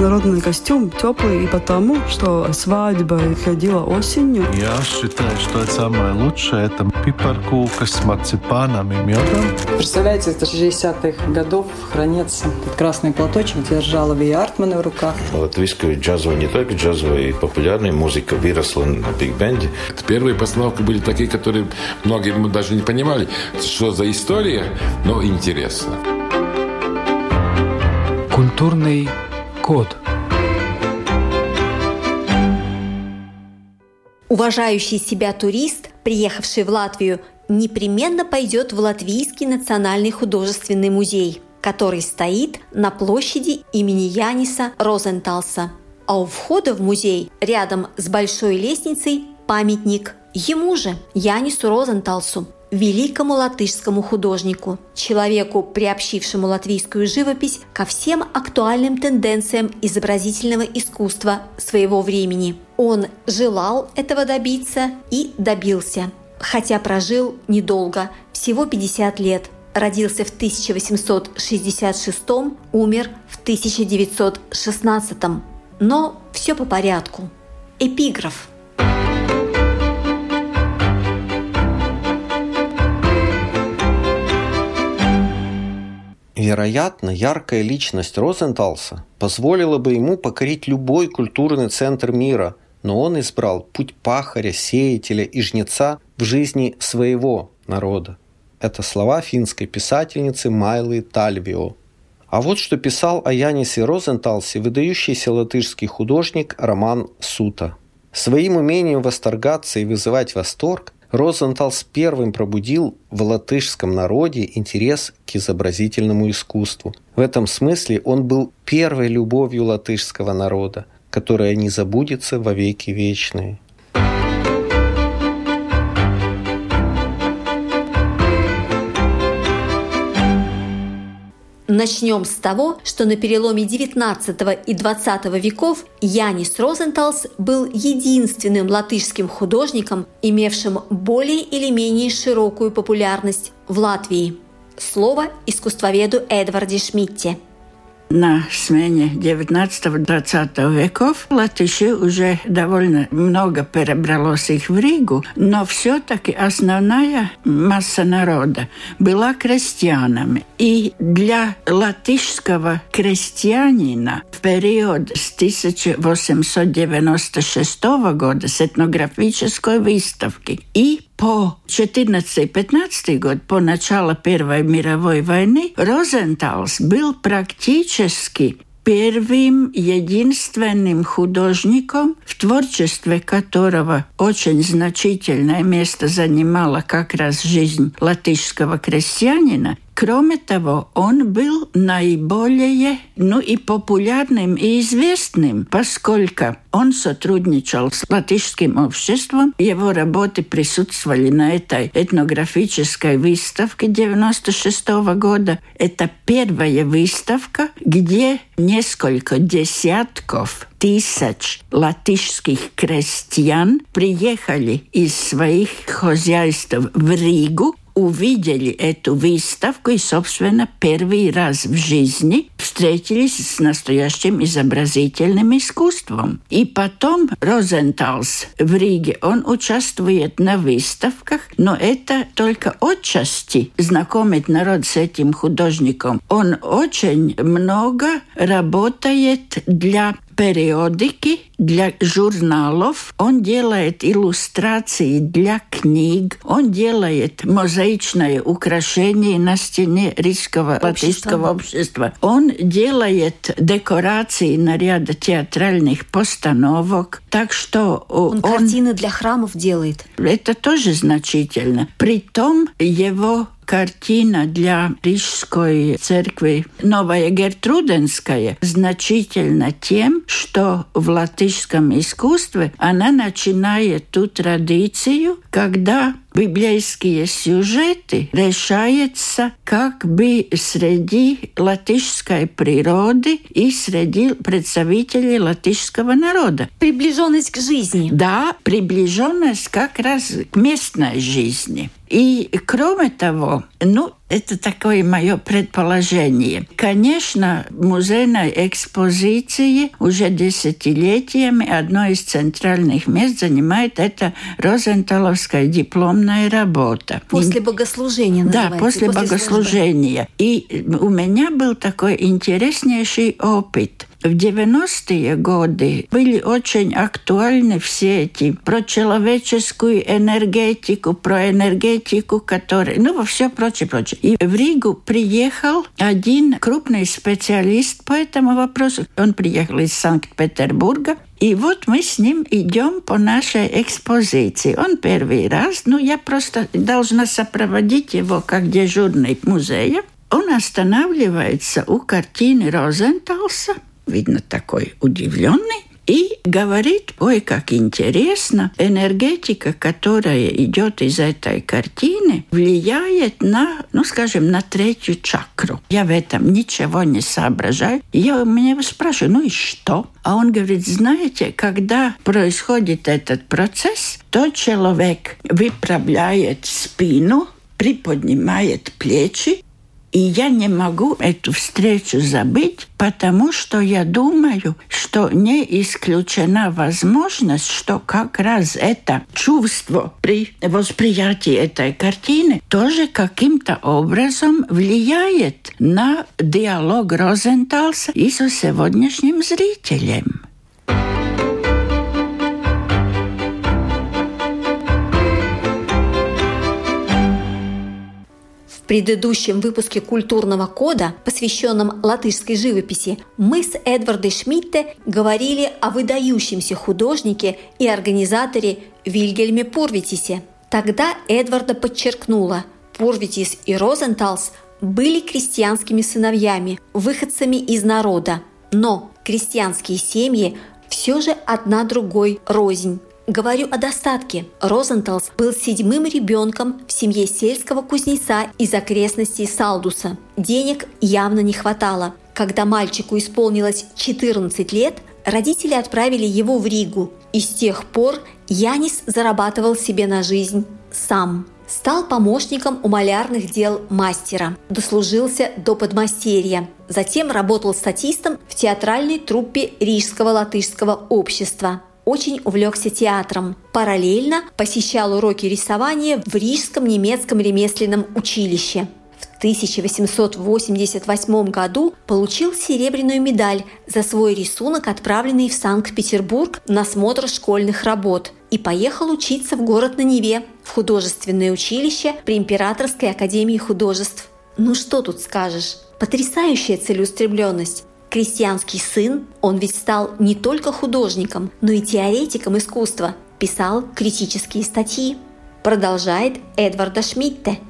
народный костюм теплый и потому, что свадьба ходила осенью. Я считаю, что это самое лучшее. Это пипаркука с марципаном и медом. Представляете, это 60-х годов хранится этот красный платочек, держала Ви Артмана в руках. Латвийская джазовая, не только джазовая, и популярная музыка выросла на биг-бенде. Первые постановки были такие, которые многие мы даже не понимали, что за история, но интересно. Культурный код. Уважающий себя турист, приехавший в Латвию, непременно пойдет в Латвийский национальный художественный музей, который стоит на площади имени Яниса Розенталса. А у входа в музей рядом с большой лестницей памятник ему же, Янису Розенталсу, великому латышскому художнику, человеку, приобщившему латвийскую живопись ко всем актуальным тенденциям изобразительного искусства своего времени. Он желал этого добиться и добился, хотя прожил недолго, всего 50 лет. Родился в 1866, умер в 1916. Но все по порядку. Эпиграф – Вероятно, яркая личность Розенталса позволила бы ему покорить любой культурный центр мира, но он избрал путь пахаря, сеятеля и жнеца в жизни своего народа. Это слова финской писательницы Майлы Тальвио. А вот что писал о Янисе Розенталсе выдающийся латышский художник Роман Сута. Своим умением восторгаться и вызывать восторг Розенталс первым пробудил в латышском народе интерес к изобразительному искусству. В этом смысле он был первой любовью латышского народа, которая не забудется во веки вечные. Начнем с того, что на переломе 19 и 20 веков Янис Розенталс был единственным латышским художником, имевшим более или менее широкую популярность в Латвии. Слово искусствоведу Эдварде Шмидте – на смене 19-20 веков латыши уже довольно много перебралось их в Ригу, но все-таки основная масса народа была крестьянами. И для латышского крестьянина в период с 1896 года с этнографической выставки и по 14-15 год, по началу Первой мировой войны, Розенталс был практически первым единственным художником, в творчестве которого очень значительное место занимала как раз жизнь латышского крестьянина, Кроме того, он был наиболее, ну и популярным и известным, поскольку он сотрудничал с латышским обществом. Его работы присутствовали на этой этнографической выставке 96 года. Это первая выставка, где несколько десятков тысяч латышских крестьян приехали из своих хозяйств в Ригу увидели эту выставку и, собственно, первый раз в жизни встретились с настоящим изобразительным искусством. И потом Розенталс в Риге, он участвует на выставках, но это только отчасти знакомит народ с этим художником. Он очень много работает для периодики для журналов, он делает иллюстрации для книг, он делает мозаичное украшение на стене Рижского латышского общества. Он делает декорации на ряд театральных постановок. Так что он, он картины для храмов делает. Это тоже значительно. Притом его картина для Рижской церкви Новая Гертруденская значительна тем, что в латышском искусстве она начинает ту традицию, когда библейские сюжеты решаются как бы среди латышской природы и среди представителей латышского народа. Приближенность к жизни. Да, приближенность как раз к местной жизни. И кроме того, Ну, это такое мое предположение. Конечно, музейной экспозиции уже десятилетиями одно из центральных мест занимает это Розенталовская дипломная работа. После богослужения Да, после, после богослужения. Службы. И у меня был такой интереснейший опыт – в 90-е годы были очень актуальны все эти про человеческую энергетику, про энергетику, которая, ну, во все прочее, прочее. И в Ригу приехал один крупный специалист по этому вопросу. Он приехал из Санкт-Петербурга, и вот мы с ним идем по нашей экспозиции. Он первый раз, ну я просто должна сопроводить его как дежурный музея. Он останавливается у картины Розенталса – видно, такой удивленный, и говорит, ой, как интересно, энергетика, которая идет из этой картины, влияет на, ну, скажем, на третью чакру. Я в этом ничего не соображаю. Я у меня спрашиваю, ну и что? А он говорит, знаете, когда происходит этот процесс, то человек выправляет спину, приподнимает плечи, и я не могу эту встречу забыть, потому что я думаю, что не исключена возможность, что как раз это чувство при восприятии этой картины тоже каким-то образом влияет на диалог Розенталса и со сегодняшним зрителем. Предыдущем выпуске «Культурного кода», посвященном латышской живописи, мы с Эдвардой Шмидте говорили о выдающемся художнике и организаторе Вильгельме Пурвитисе. Тогда Эдварда подчеркнула, Пурвитис и Розенталс были крестьянскими сыновьями, выходцами из народа, но крестьянские семьи все же одна другой рознь. Говорю о достатке. Розенталс был седьмым ребенком в семье сельского кузнеца из окрестностей Салдуса. Денег явно не хватало. Когда мальчику исполнилось 14 лет, родители отправили его в Ригу. И с тех пор Янис зарабатывал себе на жизнь сам. Стал помощником у малярных дел мастера. Дослужился до подмастерья. Затем работал статистом в театральной труппе Рижского латышского общества очень увлекся театром. Параллельно посещал уроки рисования в Рижском немецком ремесленном училище. В 1888 году получил серебряную медаль за свой рисунок, отправленный в Санкт-Петербург на смотр школьных работ, и поехал учиться в город на Неве, в художественное училище при Императорской академии художеств. Ну что тут скажешь? Потрясающая целеустремленность. Крестьянский сын, он ведь стал не только художником, но и теоретиком искусства, писал критические статьи. Продолжает Эдварда Шмидте –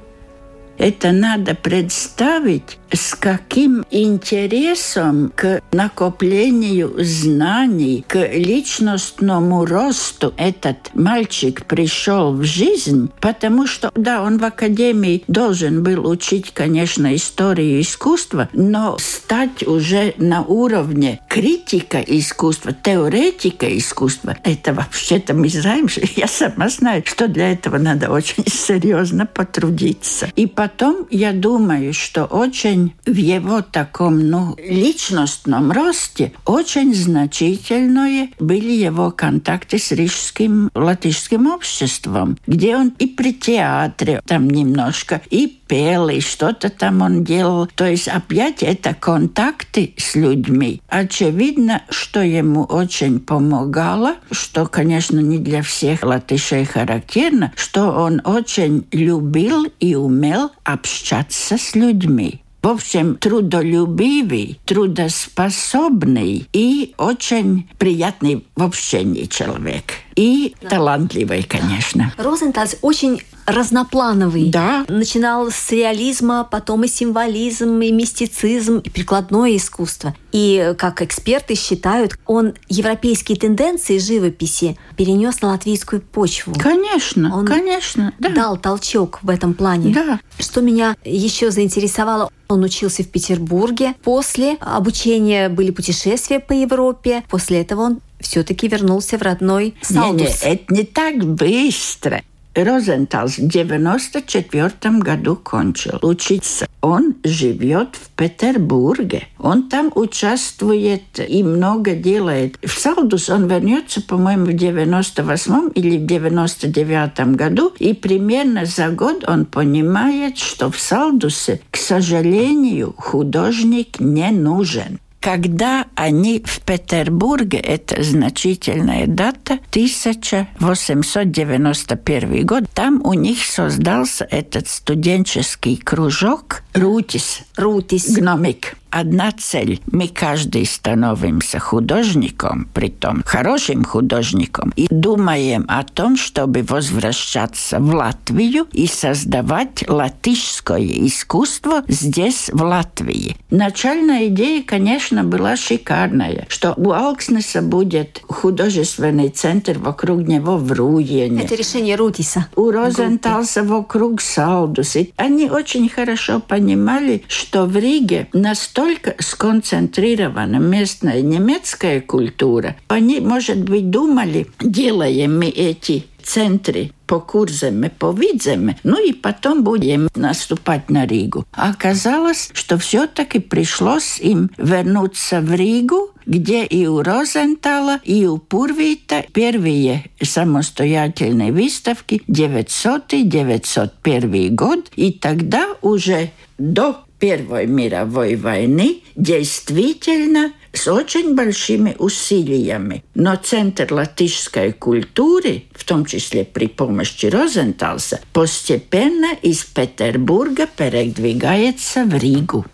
это надо представить, с каким интересом к накоплению знаний, к личностному росту этот мальчик пришел в жизнь, потому что, да, он в академии должен был учить, конечно, историю искусства, но стать уже на уровне критика искусства, теоретика искусства, это вообще-то мы знаем, я сама знаю, что для этого надо очень серьезно потрудиться. И потом я думаю, что очень в его таком ну, личностном росте очень значительные были его контакты с рижским латышским обществом, где он и при театре там немножко, и пел, и что-то там он делал. То есть опять это контакты с людьми. Очевидно, что ему очень помогало, что, конечно, не для всех латышей характерно, что он очень любил и умел общаться с людьми. В общем, трудолюбивый, трудоспособный и очень приятный в общении человек. И да. талантливый, конечно. Розенталь очень разноплановый. Да. Начинал с реализма, потом и символизм, и мистицизм, и прикладное искусство. И, как эксперты считают, он европейские тенденции живописи перенес на латвийскую почву. Конечно, он конечно. Да. Дал толчок в этом плане. Да. Что меня еще заинтересовало, он учился в Петербурге. После обучения были путешествия по Европе. После этого он все-таки вернулся в родной Салдус. Не, не, это не так быстро. Розенталс в 94 году кончил учиться. Он живет в Петербурге. Он там участвует и много делает. В Салдус он вернется, по-моему, в 98 или в 99 году. И примерно за год он понимает, что в Салдусе, к сожалению, художник не нужен. Когда они в Петербурге, это значительная дата, 1891 год, там у них создался этот студенческий кружок Рутис. Рутис. Гномик одна цель. Мы каждый становимся художником, притом хорошим художником, и думаем о том, чтобы возвращаться в Латвию и создавать латышское искусство здесь, в Латвии. Начальная идея, конечно, была шикарная, что у Алкснеса будет художественный центр вокруг него в Руене. Это решение Рутиса. У Розенталса вокруг Салдус. И они очень хорошо понимали, что в Риге настолько настолько сконцентрирована местная немецкая культура, они, может быть, думали, делаем мы эти центры по Курземе, по Видземе, ну и потом будем наступать на Ригу. Оказалось, что все-таки пришлось им вернуться в Ригу, где и у Розентала, и у Пурвита первые самостоятельные выставки 900-901 год, и тогда уже до Первой мировой войны действительно с очень большими усилиями. Но Центр латышской культуры, в том числе при помощи Розенталса, постепенно из Петербурга передвигается в Ригу.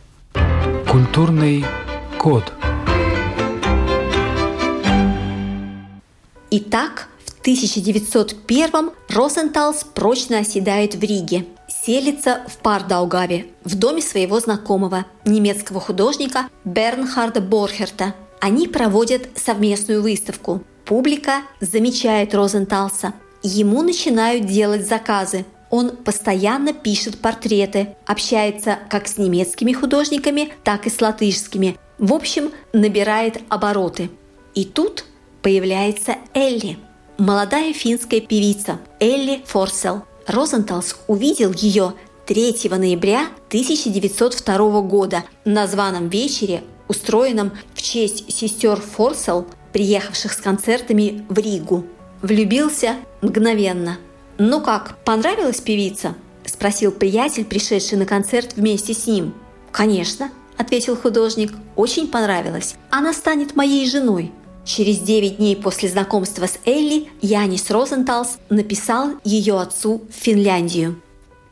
Культурный код. Итак, в 1901 Розенталс прочно оседает в Риге – селится в Пардаугаве, в доме своего знакомого, немецкого художника Бернхарда Борхерта. Они проводят совместную выставку. Публика замечает Розенталса. Ему начинают делать заказы. Он постоянно пишет портреты, общается как с немецкими художниками, так и с латышскими. В общем, набирает обороты. И тут появляется Элли, молодая финская певица Элли Форсел – Розенталс увидел ее 3 ноября 1902 года на званом вечере, устроенном в честь сестер Форсел, приехавших с концертами в Ригу. Влюбился мгновенно. «Ну как, понравилась певица?» – спросил приятель, пришедший на концерт вместе с ним. «Конечно», – ответил художник, – «очень понравилась. Она станет моей женой». Через 9 дней после знакомства с Элли Янис Розенталс написал ее отцу в Финляндию.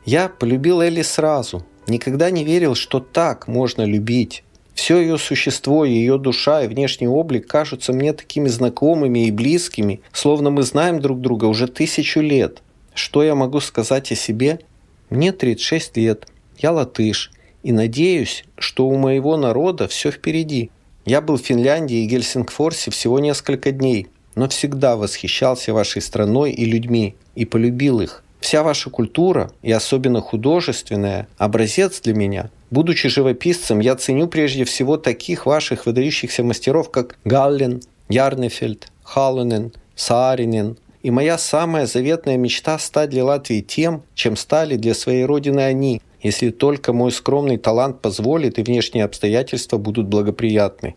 «Я полюбил Элли сразу. Никогда не верил, что так можно любить. Все ее существо, ее душа и внешний облик кажутся мне такими знакомыми и близкими, словно мы знаем друг друга уже тысячу лет. Что я могу сказать о себе? Мне 36 лет, я латыш, и надеюсь, что у моего народа все впереди. Я был в Финляндии и Гельсингфорсе всего несколько дней, но всегда восхищался вашей страной и людьми и полюбил их. Вся ваша культура, и особенно художественная, образец для меня. Будучи живописцем, я ценю прежде всего таких ваших выдающихся мастеров, как Галлен, Ярнефельд, Халлонен, Сааринен. И моя самая заветная мечта – стать для Латвии тем, чем стали для своей родины они – если только мой скромный талант позволит и внешние обстоятельства будут благоприятны.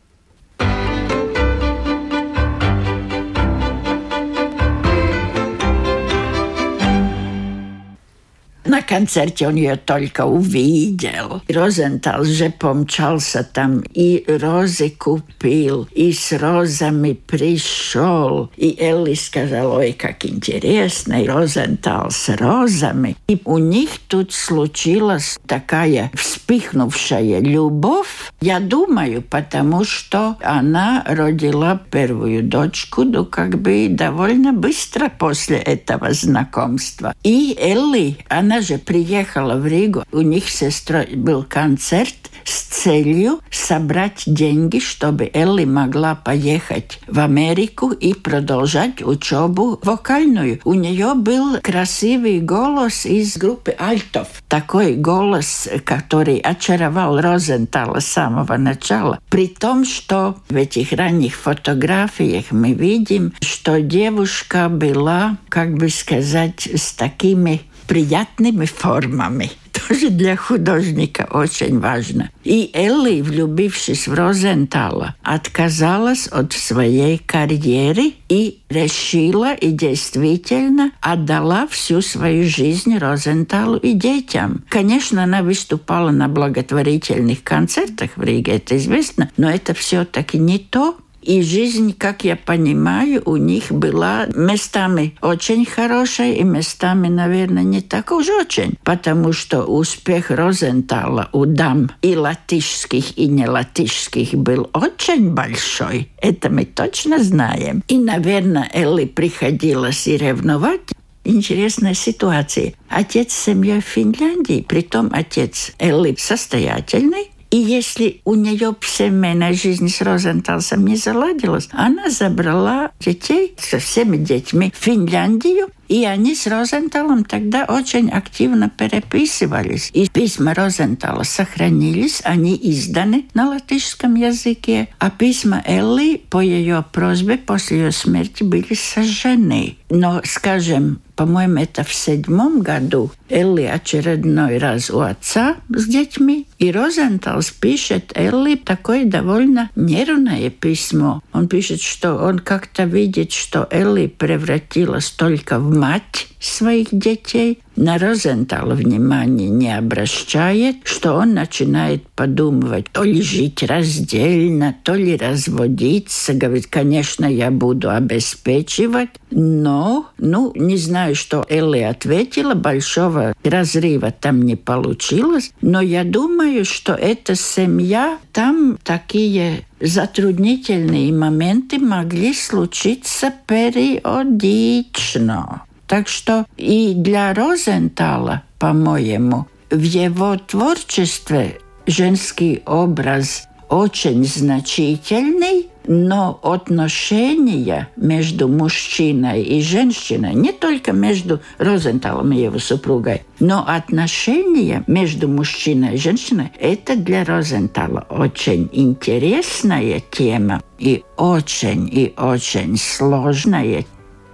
На концерте он ее только увидел. Розентал же помчался там и розы купил, и с розами пришел. И Элли сказал, ой, как интересно, и Розентал с розами. И у них тут случилась такая вспыхнувшая любовь, я думаю, потому что она родила первую дочку, ну, как бы довольно быстро после этого знакомства. И Элли, она же приехала в Ригу. У них сестрой был концерт с целью собрать деньги, чтобы Элли могла поехать в Америку и продолжать учебу вокальную. У нее был красивый голос из группы альтов. Такой голос, который очаровал Розентала с самого начала. При том, что в этих ранних фотографиях мы видим, что девушка была, как бы сказать, с такими приятными формами. Тоже для художника очень важно. И Элли, влюбившись в Розентала, отказалась от своей карьеры и решила и действительно отдала всю свою жизнь Розенталу и детям. Конечно, она выступала на благотворительных концертах в Риге, это известно, но это все-таки не то, и жизнь, как я понимаю, у них была местами очень хорошая и местами, наверное, не так уж очень. Потому что успех Розентала у дам и латышских, и не латышских был очень большой. Это мы точно знаем. И, наверное, Элли приходилось и ревновать интересная ситуация. Отец с семьей в Финляндии, притом отец Элли состоятельный, и если у нее семейная жизнь с Розенталсом не заладилась, она забрала детей со всеми детьми в Финляндию и они с Розенталом тогда очень активно переписывались. И письма Розентала сохранились, они изданы на латышском языке, а письма Элли по ее просьбе после ее смерти были сожжены. Но, скажем, по-моему, это в седьмом году Элли очередной раз у отца с детьми, и Розенталс пишет Элли такое довольно нервное письмо. Он пишет, что он как-то видит, что Элли превратилась только в мать своих детей, на Розентала внимания не обращает, что он начинает подумывать, то ли жить раздельно, то ли разводиться. Говорит, конечно, я буду обеспечивать, но, ну, не знаю, что Элли ответила, большого разрыва там не получилось, но я думаю, что эта семья, там такие затруднительные моменты могли случиться периодично. Так что и для Розентала, по-моему, в его творчестве женский образ очень значительный, но отношения между мужчиной и женщиной, не только между Розенталом и его супругой, но отношения между мужчиной и женщиной, это для Розентала очень интересная тема и очень и очень сложная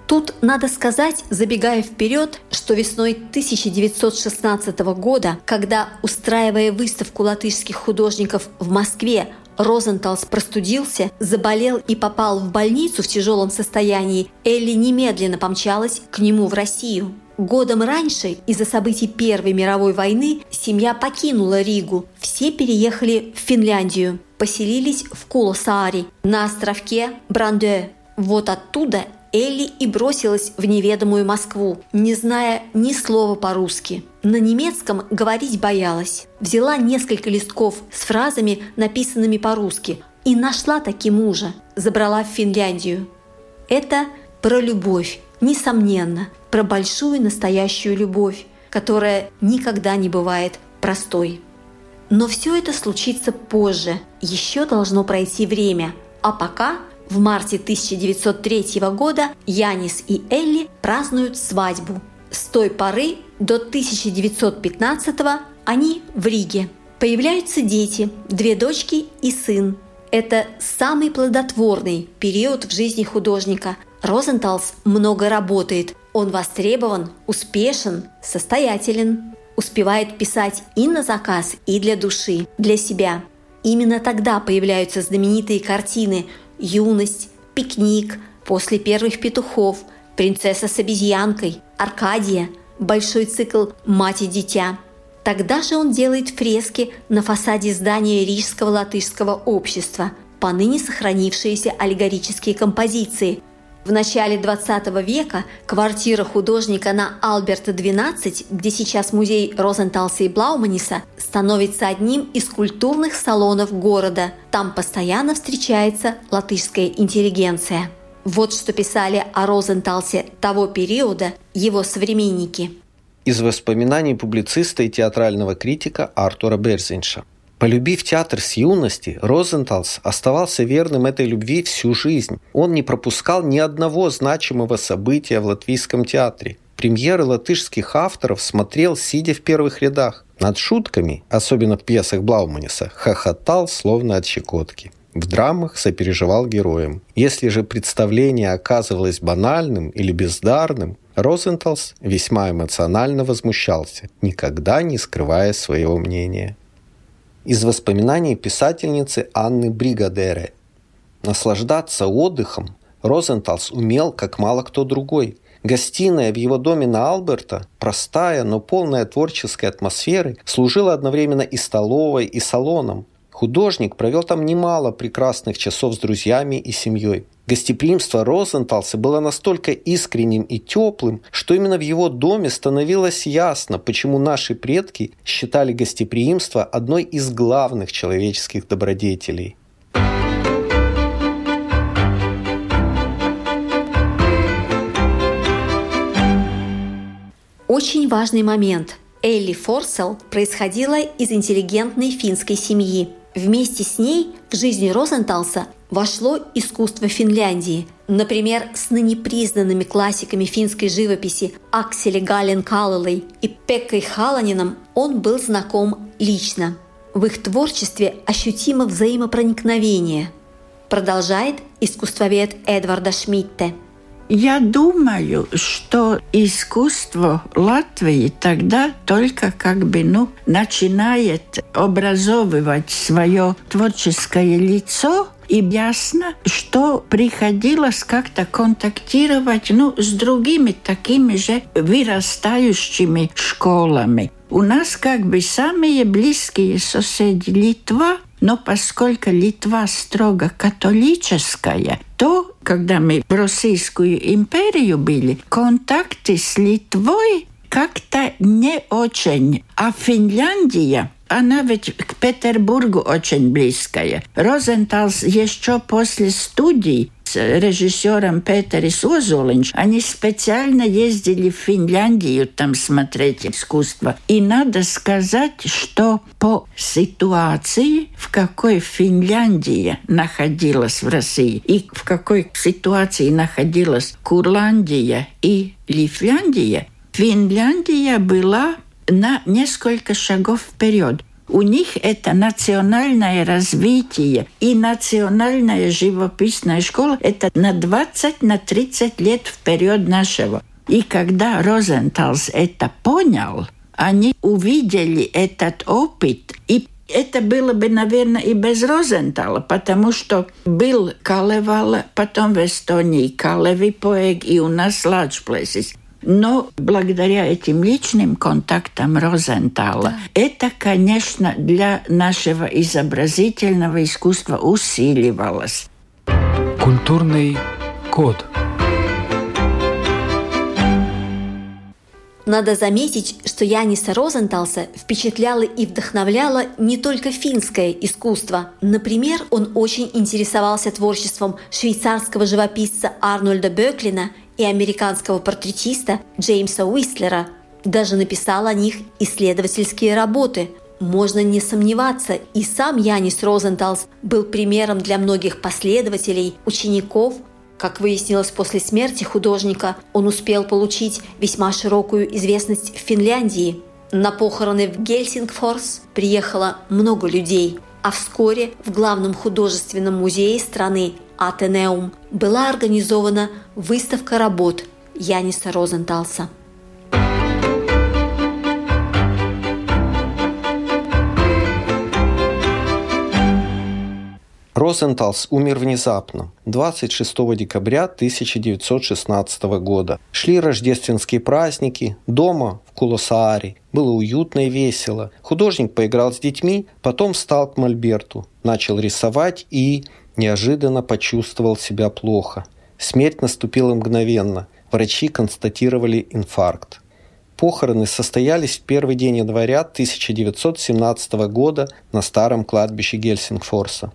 Тут надо сказать, забегая вперед, что весной 1916 года, когда, устраивая выставку латышских художников в Москве, Розенталс простудился, заболел и попал в больницу в тяжелом состоянии, Элли немедленно помчалась к нему в Россию. Годом раньше, из-за событий Первой мировой войны, семья покинула Ригу. Все переехали в Финляндию, поселились в Кулосааре, на островке Бранде. Вот оттуда Элли и бросилась в неведомую Москву, не зная ни слова по-русски. На немецком говорить боялась. Взяла несколько листков с фразами, написанными по-русски, и нашла таки мужа. Забрала в Финляндию. Это про любовь, несомненно, про большую настоящую любовь, которая никогда не бывает простой. Но все это случится позже, еще должно пройти время. А пока в марте 1903 года Янис и Элли празднуют свадьбу. С той поры до 1915 они в Риге. Появляются дети, две дочки и сын. Это самый плодотворный период в жизни художника. Розенталс много работает. Он востребован, успешен, состоятелен. Успевает писать и на заказ, и для души, для себя. Именно тогда появляются знаменитые картины – юность, пикник, после первых петухов, принцесса с обезьянкой, Аркадия, большой цикл «Мать и дитя». Тогда же он делает фрески на фасаде здания Рижского латышского общества, поныне сохранившиеся аллегорические композиции – в начале 20 века квартира художника на Альберта 12, где сейчас музей Розенталса и Блауманиса, становится одним из культурных салонов города. Там постоянно встречается латышская интеллигенция. Вот что писали о Розенталсе того периода его современники. Из воспоминаний публициста и театрального критика Артура Берзинша. Полюбив театр с юности, Розенталс оставался верным этой любви всю жизнь. Он не пропускал ни одного значимого события в латвийском театре. Премьеры латышских авторов смотрел, сидя в первых рядах. Над шутками, особенно в пьесах Блауманиса, хохотал, словно от щекотки. В драмах сопереживал героям. Если же представление оказывалось банальным или бездарным, Розенталс весьма эмоционально возмущался, никогда не скрывая своего мнения. Из воспоминаний писательницы Анны Бригадере. Наслаждаться отдыхом Розенталс умел, как мало кто другой. Гостиная в его доме на Алберта, простая, но полная творческой атмосферы, служила одновременно и столовой, и салоном. Художник провел там немало прекрасных часов с друзьями и семьей. Гостеприимство Розенталса было настолько искренним и теплым, что именно в его доме становилось ясно, почему наши предки считали гостеприимство одной из главных человеческих добродетелей. Очень важный момент. Элли Форсел происходила из интеллигентной финской семьи – Вместе с ней в жизнь Розенталса вошло искусство Финляндии. Например, с ныне признанными классиками финской живописи Акселе Гален Каллелой и Пеккой Халанином он был знаком лично. В их творчестве ощутимо взаимопроникновение. Продолжает искусствовед Эдварда Шмидте – я думаю, что искусство Латвии тогда только как бы ну, начинает образовывать свое творческое лицо, и ясно, что приходилось как-то контактировать ну, с другими такими же вырастающими школами. У нас как бы самые близкие соседи Литва, но поскольку Литва строго католическая, то, когда мы в Российскую империю были, контакты с Литвой как-то не очень. А Финляндия она ведь к Петербургу очень близкая. Розенталс еще после студий режиссером Петерис Озолинч, они специально ездили в Финляндию там смотреть искусство. И надо сказать, что по ситуации, в какой Финляндия находилась в России и в какой ситуации находилась Курландия и Лифляндия, Финляндия была на несколько шагов вперед. У них это национальное развитие и национальная живописная школа – это на 20 на 30 лет вперед нашего. И когда Розенталс это понял, они увидели этот опыт и это было бы, наверное, и без Розентала, потому что был Калевал, потом в Эстонии Калеви поэг, и у нас Places. Но благодаря этим личным контактам Розентала, да. это, конечно, для нашего изобразительного искусства усиливалось. Культурный код. Надо заметить, что Яниса Розенталса впечатляло и вдохновляло не только финское искусство. Например, он очень интересовался творчеством швейцарского живописца Арнольда Бöклина – и американского портретиста Джеймса Уистлера. Даже написал о них исследовательские работы. Можно не сомневаться, и сам Янис Розенталс был примером для многих последователей, учеников. Как выяснилось после смерти художника, он успел получить весьма широкую известность в Финляндии. На похороны в Гельсингфорс приехало много людей, а вскоре в главном художественном музее страны Атенеум была организована выставка работ Яниса Розенталса. Розенталс умер внезапно, 26 декабря 1916 года. Шли рождественские праздники, дома в Кулосааре. Было уютно и весело. Художник поиграл с детьми, потом встал к мольберту, начал рисовать и неожиданно почувствовал себя плохо. Смерть наступила мгновенно. Врачи констатировали инфаркт. Похороны состоялись в первый день января 1917 года на старом кладбище Гельсингфорса.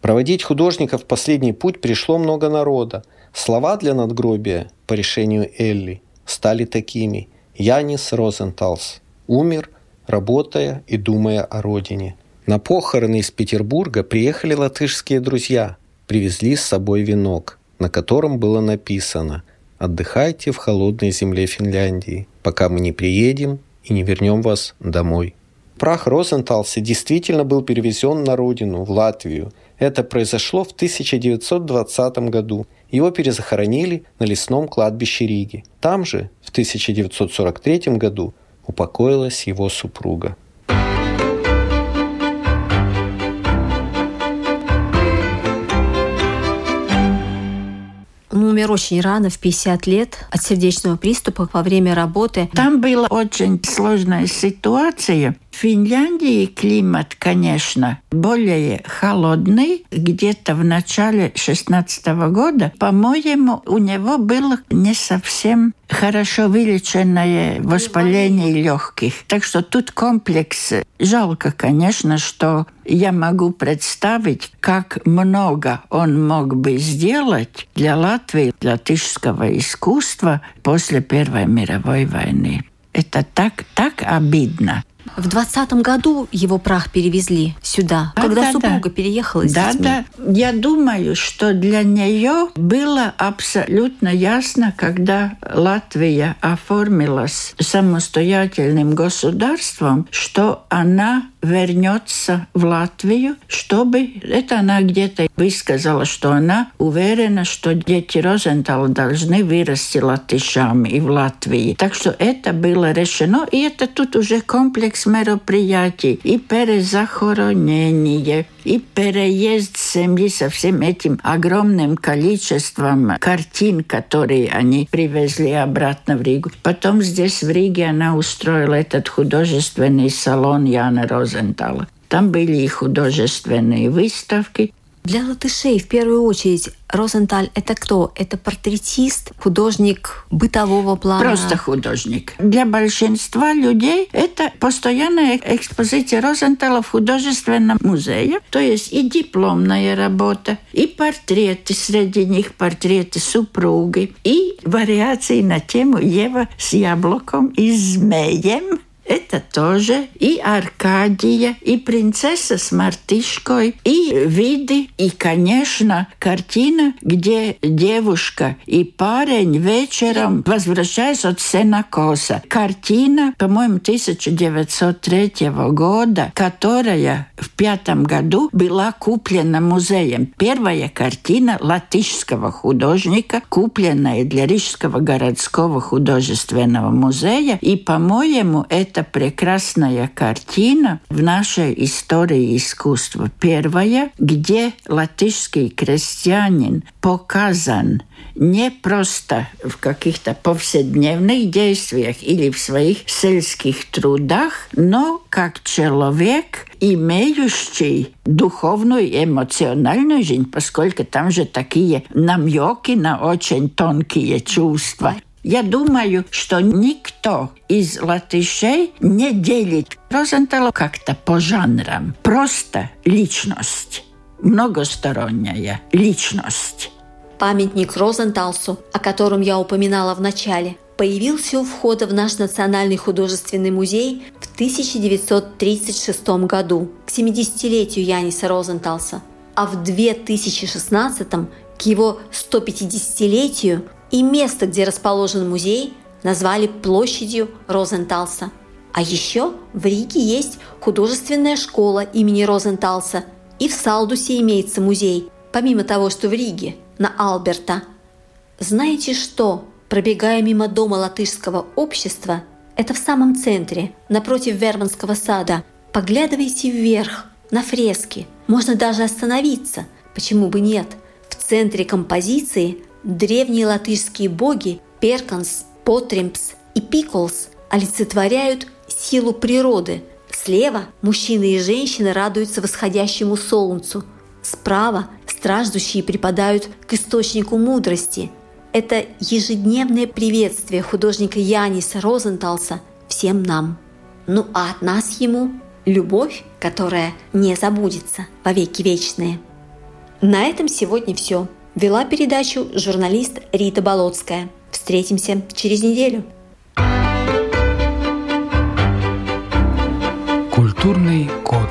Проводить художника в последний путь пришло много народа. Слова для надгробия, по решению Элли, стали такими. Янис Розенталс умер, работая и думая о родине. На похороны из Петербурга приехали латышские друзья, привезли с собой венок, на котором было написано «Отдыхайте в холодной земле Финляндии, пока мы не приедем и не вернем вас домой». Прах Розенталса действительно был перевезен на родину, в Латвию. Это произошло в 1920 году. Его перезахоронили на лесном кладбище Риги. Там же, в 1943 году, упокоилась его супруга. Умер очень рано, в 50 лет, от сердечного приступа во время работы. Там была очень сложная ситуация. В Финляндии климат, конечно, более холодный. Где-то в начале 16 года, по-моему, у него было не совсем хорошо вылеченное воспаление легких. Так что тут комплекс. Жалко, конечно, что я могу представить, как много он мог бы сделать для Латвии, для латышского искусства после Первой мировой войны. Это так, так обидно. В двадцатом году его прах перевезли сюда, А, когда да, супруга да. переехала с Да, детьми. да. Я думаю, что для нее было абсолютно ясно, когда Латвия оформилась самостоятельным государством, что она вернется в Латвию, чтобы... Это она где-то высказала, что она уверена, что дети Розентала должны вырасти латышами и в Латвии. Так что это было решено, и это тут уже комплекс мероприятий, и перезахоронение, и переезд семьи со всем этим огромным количеством картин, которые они привезли обратно в Ригу. Потом здесь в Риге она устроила этот художественный салон Яна Розентала. Там были и художественные выставки, Для латышей в первую очередь Розенталь – это кто? Это портретист, художник бытового плана? Просто художник. Для большинства людей это постоянная экспозиция Розентала в художественном музее. То есть и дипломная работа, и портреты, среди них портреты супруги, и вариации на тему Ева с яблоком и змеем. Это тоже и Аркадия, и принцесса с мартышкой, и виды, и, конечно, картина, где девушка и парень вечером возвращаются от Сенакоса. Картина, по-моему, 1903 года, которая в пятом году была куплена музеем. Первая картина латышского художника, купленная для Рижского городского художественного музея. И, по-моему, это прекрасная картина в нашей истории искусства. Первая, где латышский крестьянин показан не просто в каких-то повседневных действиях или в своих сельских трудах, но как человек, имеющий духовную и эмоциональную жизнь, поскольку там же такие намеки на очень тонкие чувства. Я думаю, что никто из латышей не делит Розентала как-то по жанрам. Просто личность, многосторонняя личность. Памятник Розенталсу, о котором я упоминала в начале, появился у входа в наш Национальный художественный музей в 1936 году, к 70-летию Яниса Розенталса. А в 2016 к его 150-летию и место, где расположен музей, назвали площадью Розенталса. А еще в Риге есть художественная школа имени Розенталса, и в Салдусе имеется музей, помимо того, что в Риге, на Алберта. Знаете что? Пробегая мимо дома латышского общества, это в самом центре, напротив Верманского сада, поглядывайте вверх, на фрески. Можно даже остановиться. Почему бы нет? В центре композиции древние латышские боги Перканс, Потримпс и Пиклс олицетворяют силу природы. Слева мужчины и женщины радуются восходящему солнцу. Справа страждущие припадают к источнику мудрости. Это ежедневное приветствие художника Яниса Розенталса всем нам. Ну а от нас ему любовь, которая не забудется во веки вечные. На этом сегодня все. Вела передачу журналист Рита Болотская. Встретимся через неделю. Культурный код.